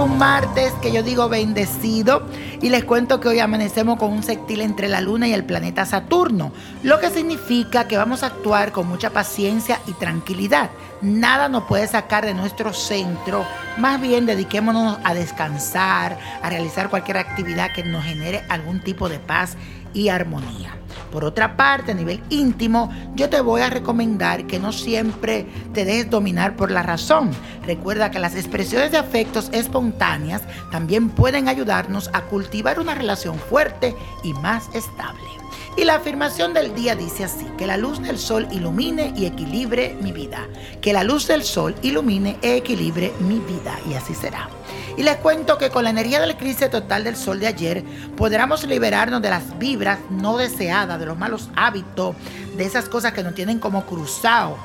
un martes que yo digo bendecido y les cuento que hoy amanecemos con un sextil entre la luna y el planeta Saturno, lo que significa que vamos a actuar con mucha paciencia y tranquilidad. Nada nos puede sacar de nuestro centro, más bien dediquémonos a descansar, a realizar cualquier actividad que nos genere algún tipo de paz y armonía. Por otra parte, a nivel íntimo, yo te voy a recomendar que no siempre te dejes dominar por la razón. Recuerda que las expresiones de afectos espontáneas también pueden ayudarnos a cultivar una relación fuerte y más estable. Y la afirmación del día dice así, que la luz del sol ilumine y equilibre mi vida. Que la luz del sol ilumine y equilibre mi vida. Y así será. Y les cuento que con la energía del crisis total del sol de ayer podremos liberarnos de las vibras no deseadas, de los malos hábitos, de esas cosas que nos tienen como cruzado.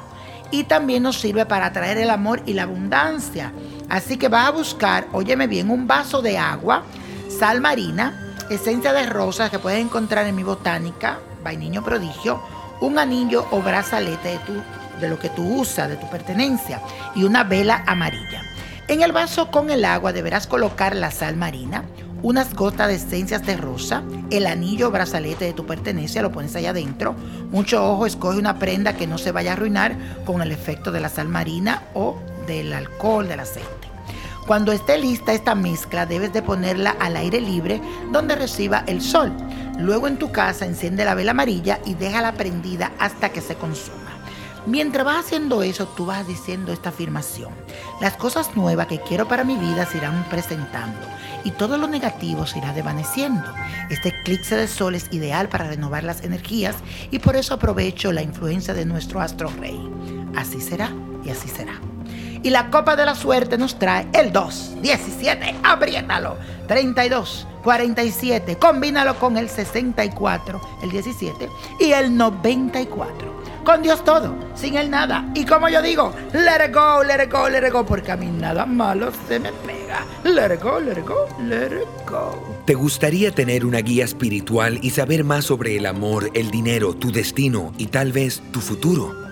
Y también nos sirve para atraer el amor y la abundancia. Así que vas a buscar, óyeme bien, un vaso de agua, sal marina, esencia de rosas que puedes encontrar en mi botánica, Vainiño Prodigio, un anillo o brazalete de, tu, de lo que tú usas, de tu pertenencia, y una vela amarilla. En el vaso con el agua deberás colocar la sal marina, unas gotas de esencias de rosa, el anillo o brazalete de tu pertenencia, lo pones allá adentro. Mucho ojo, escoge una prenda que no se vaya a arruinar con el efecto de la sal marina o del alcohol, del aceite. Cuando esté lista esta mezcla, debes de ponerla al aire libre donde reciba el sol. Luego en tu casa enciende la vela amarilla y déjala prendida hasta que se consuma. Mientras vas haciendo eso, tú vas diciendo esta afirmación. Las cosas nuevas que quiero para mi vida se irán presentando y todo lo negativo se irá desvaneciendo. Este eclipse de sol es ideal para renovar las energías y por eso aprovecho la influencia de nuestro astro rey. Así será y así será. Y la copa de la suerte nos trae el 2, 17, apriétalo, 32, 47, combínalo con el 64, el 17 y el 94. Con Dios todo, sin Él nada. Y como yo digo, let it go, let it go, let it go, porque a mí nada malo se me pega. Let it go, let it go, let it go. ¿Te gustaría tener una guía espiritual y saber más sobre el amor, el dinero, tu destino y tal vez tu futuro?